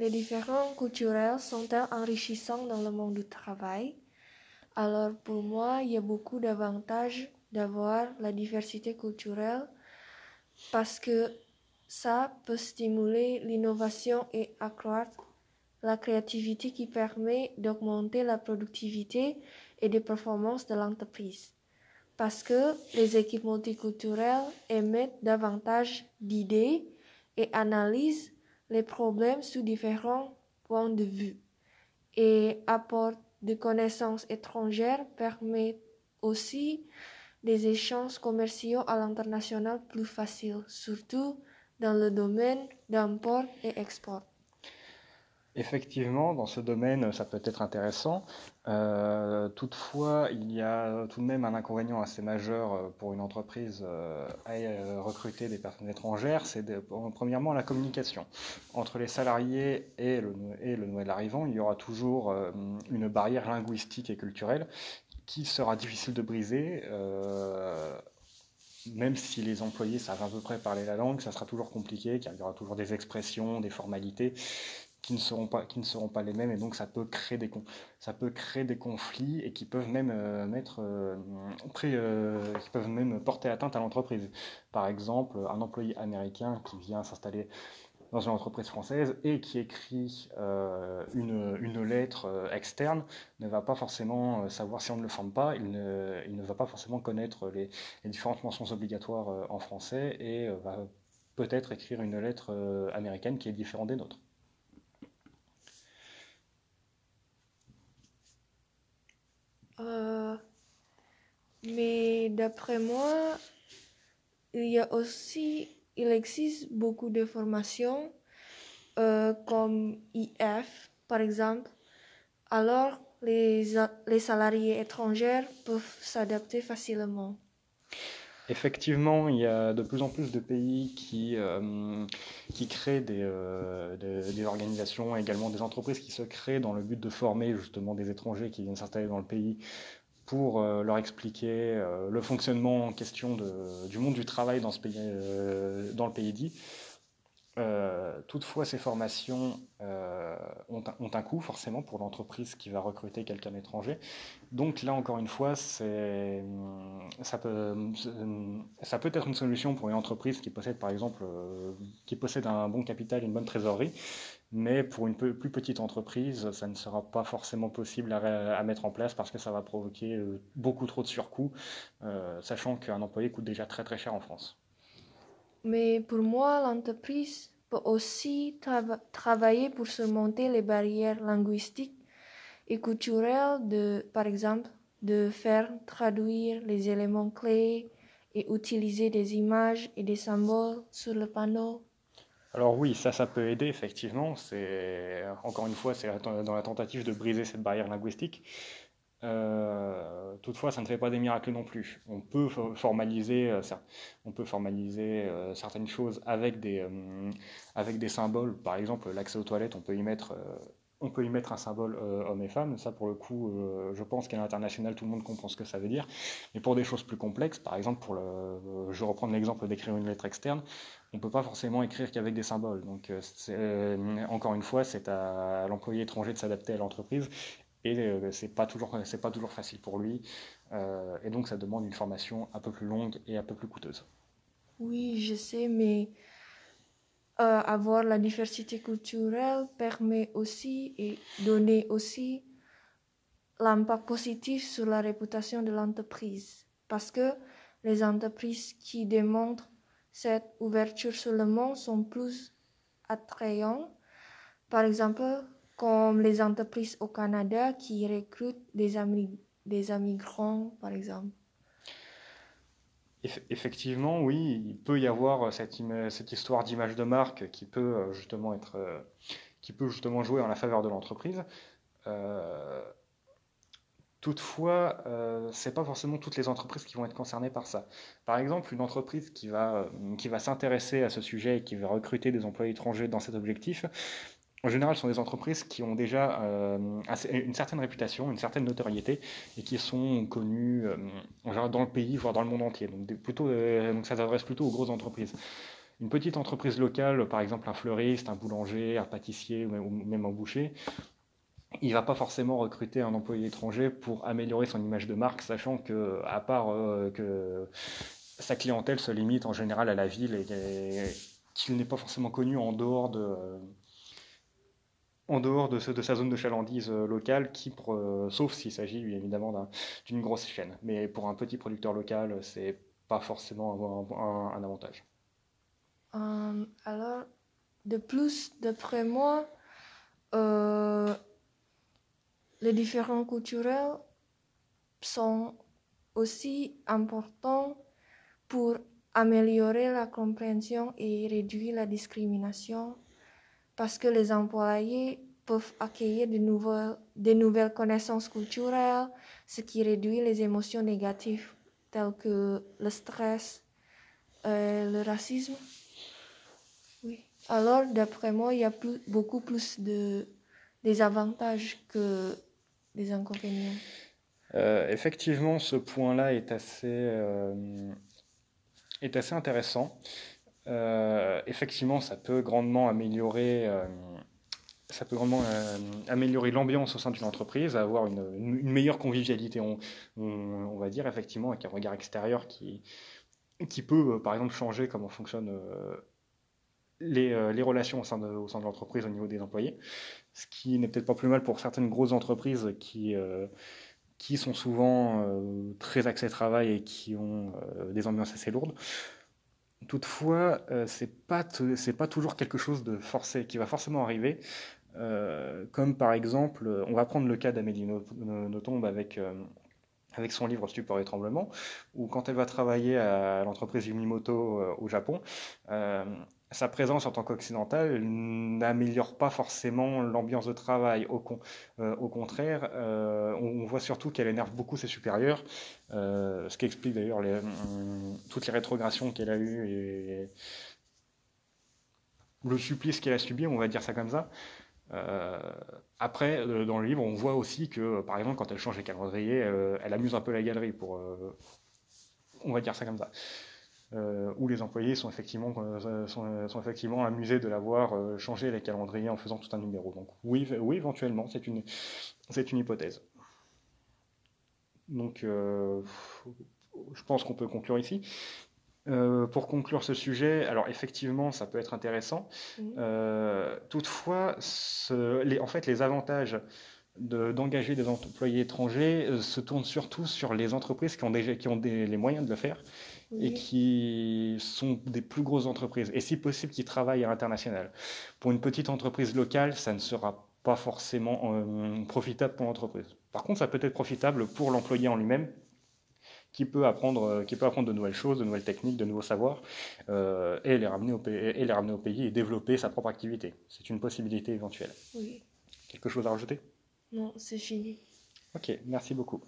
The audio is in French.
les différences culturelles sont-elles enrichissantes dans le monde du travail Alors pour moi, il y a beaucoup d'avantages d'avoir la diversité culturelle parce que ça peut stimuler l'innovation et accroître la créativité qui permet d'augmenter la productivité et des performances de l'entreprise. Parce que les équipes multiculturelles émettent davantage d'idées et analysent les problèmes sous différents points de vue. Et apportent des connaissances étrangères permet aussi des échanges commerciaux à l'international plus faciles, surtout dans le domaine d'import et export. Effectivement, dans ce domaine, ça peut être intéressant. Euh, toutefois, il y a tout de même un inconvénient assez majeur euh, pour une entreprise euh, à recruter des personnes étrangères, c'est premièrement la communication. Entre les salariés et le, et nouvel arrivant, il y aura toujours une barrière linguistique et culturelle qui sera difficile de briser. même si les employés savent à peu près parler la langue, ça sera toujours compliqué, car il y aura toujours des expressions, des formalités qui ne seront pas qui ne seront pas les mêmes et donc ça peut créer des ça peut créer des conflits et qui peuvent même euh, mettre euh, euh, qui peuvent même porter atteinte à l'entreprise. Par exemple, un employé américain qui vient s'installer dans une entreprise française et qui écrit une, une, lettre externe ne va pas forcément savoir si on ne le forme pas, il ne, il ne va pas forcément connaître les, les différentes mentions obligatoires en français et va peut-être écrire une lettre américaine qui est différente des nôtres. Euh, mais d'après moi, il y a aussi, existe beaucoup de formations euh, comme IF, par exemple. Alors, les, les salariés étrangers peuvent s'adapter facilement. Effectivement, il y a de plus en plus de pays qui, euh, créent des, des, organisations, également des entreprises qui se créent dans le but de former justement des étrangers qui viennent s'installer dans le pays pour euh, leur expliquer euh, le fonctionnement en question du monde du travail dans, euh, dans le pays dit. Toutefois, ces formations ont un, ont, un, coût forcément pour l'entreprise qui va recruter quelqu'un d'étranger. Donc là, encore une fois, ça peut, ça peut être une solution pour une entreprise qui possède, par exemple, qui possède un bon capital, une bonne trésorerie, mais pour une plus petite entreprise, ça ne sera pas forcément possible à, mettre en place parce que ça va provoquer euh, beaucoup trop de surcoûts, euh, sachant qu'un employé coûte déjà très très cher en France. Mais pour moi, l'entreprise peut aussi travailler pour surmonter les barrières linguistiques et culturelles, par exemple, de faire traduire les éléments clés et utiliser des images et des symboles sur le panneau alors oui, ça, ça peut aider, effectivement. Encore une fois, c'est dans la tentative de briser cette barrière linguistique. Euh, toutefois, ça ne fait pas des miracles non plus. On peut formaliser, euh, euh, certaines choses avec des, symboles. Par exemple, l'accès aux toilettes, on peut y mettre un symbole homme et femme. Ça, pour le coup, je pense qu'à l'international, tout le monde comprend ce que ça veut dire. Mais pour des choses plus complexes, par exemple, pour le, je reprends l'exemple d'écrire une lettre externe, on ne peut pas forcément écrire qu'avec des symboles. Donc, encore une fois, c'est à l'employé étranger de s'adapter à l'entreprise. Et c'est pas toujours, c'est pas toujours facile pour lui. et donc, ça demande une formation un peu plus longue et un peu plus coûteuse. Oui, je sais, mais euh, avoir la diversité culturelle permet aussi et donner aussi l'impact positif sur la réputation de l'entreprise. Parce que les entreprises qui démontrent cette ouverture sur le monde sont plus attrayantes. Par exemple, comme les entreprises au Canada qui recrutent des, des immigrants, par exemple. Effectivement, oui, il peut y avoir cette, cette histoire d'image de marque qui peut euh, justement être, euh, qui peut justement jouer en la faveur de l'entreprise. Euh, toutefois, euh, c'est pas forcément toutes les entreprises qui vont être concernées par ça. Par exemple, une entreprise qui va, qui va s'intéresser à ce sujet et qui va recruter des employés étrangers dans cet objectif en général, ce sont des entreprises qui ont déjà euh, une certaine réputation, une certaine notoriété et qui sont connues euh, dans le pays, voire dans le monde entier. Euh, donc ça s'adresse plutôt aux grosses entreprises. Une petite entreprise locale, par exemple un fleuriste, un boulanger, un pâtissier ou même un boucher, il ne va pas forcément recruter un employé étranger pour améliorer son image de marque, sachant que, à part que sa clientèle se limite en général à la ville et, qu'il n'est pas forcément connu en dehors de, en dehors de, de, sa zone de chalandise euh, locale, qui, euh, sauf s'il s'agit évidemment d'une grosse chaîne. Mais pour un petit producteur local, c'est pas forcément un, un avantage. alors, de plus, d'après moi, les différents culturels sont aussi importants pour améliorer la compréhension et réduire la discrimination parce que les employés peuvent accueillir de nouvelles, connaissances culturelles, ce qui réduit les émotions négatives telles que le stress, euh, le racisme. Alors, d'après moi, il y a beaucoup plus de des avantages que des inconvénients euh, Effectivement, ce point-là est assez, euh, est assez intéressant. Euh, effectivement, ça peut grandement améliorer, ça peut grandement améliorer l'ambiance au sein d'une entreprise, avoir une, meilleure convivialité, on, va dire, effectivement, avec un regard extérieur qui, peut, par exemple, changer comment fonctionnent les, relations au sein de, l'entreprise au niveau des employés ce qui n'est peut-être pas plus mal pour certaines grosses entreprises qui, euh, sont souvent euh, très axées travail et qui ont euh, des ambiances assez lourdes. Toutefois, c'est pas c'est pas toujours quelque chose de forcé qui va forcément arriver. comme par exemple, on va prendre le cas d'Amélie Nothomb avec avec son livre Stupeur et tremblement, où quand elle va travailler à l'entreprise Yumimoto au Japon, sa présence en tant qu'occidental n'améliore pas forcément l'ambiance de travail. Au, euh, au contraire, euh, on, voit surtout qu'elle énerve beaucoup ses supérieurs, euh, ce qui explique d'ailleurs toutes les rétrogrations qu'elle a eues et le supplice qu'elle a subi, on va dire ça comme ça. après, dans le livre, on voit aussi que, par exemple, quand elle change les calendriers, elle amuse un peu la galerie, pour, on va dire ça comme ça. Euh, où les employés sont effectivement, euh, sont, sont, effectivement amusés de l'avoir euh, changé les calendriers en faisant tout un numéro. Donc oui, oui éventuellement, c'est une, c'est une hypothèse. Donc je pense qu'on peut conclure ici. pour conclure ce sujet, alors effectivement, ça peut être intéressant. toutefois, ce, les, en fait, les avantages d'engager des employés étrangers se tournent surtout sur les entreprises qui ont, déjà, qui ont des, les moyens de le faire et qui sont des plus grosses entreprises, et si possible qui travaillent à l'international. Pour une petite entreprise locale, ça ne sera pas forcément euh, profitable pour l'entreprise. Par contre, ça peut être profitable pour l'employé en lui-même, qui peut apprendre, euh, qui peut apprendre de nouvelles choses, de nouvelles techniques, de nouveaux savoirs, euh, et, les ramener au pays, et les ramener au pays et développer sa propre activité. C'est une possibilité éventuelle. Oui. Quelque chose à rajouter? Non, c'est fini. Ok, merci beaucoup.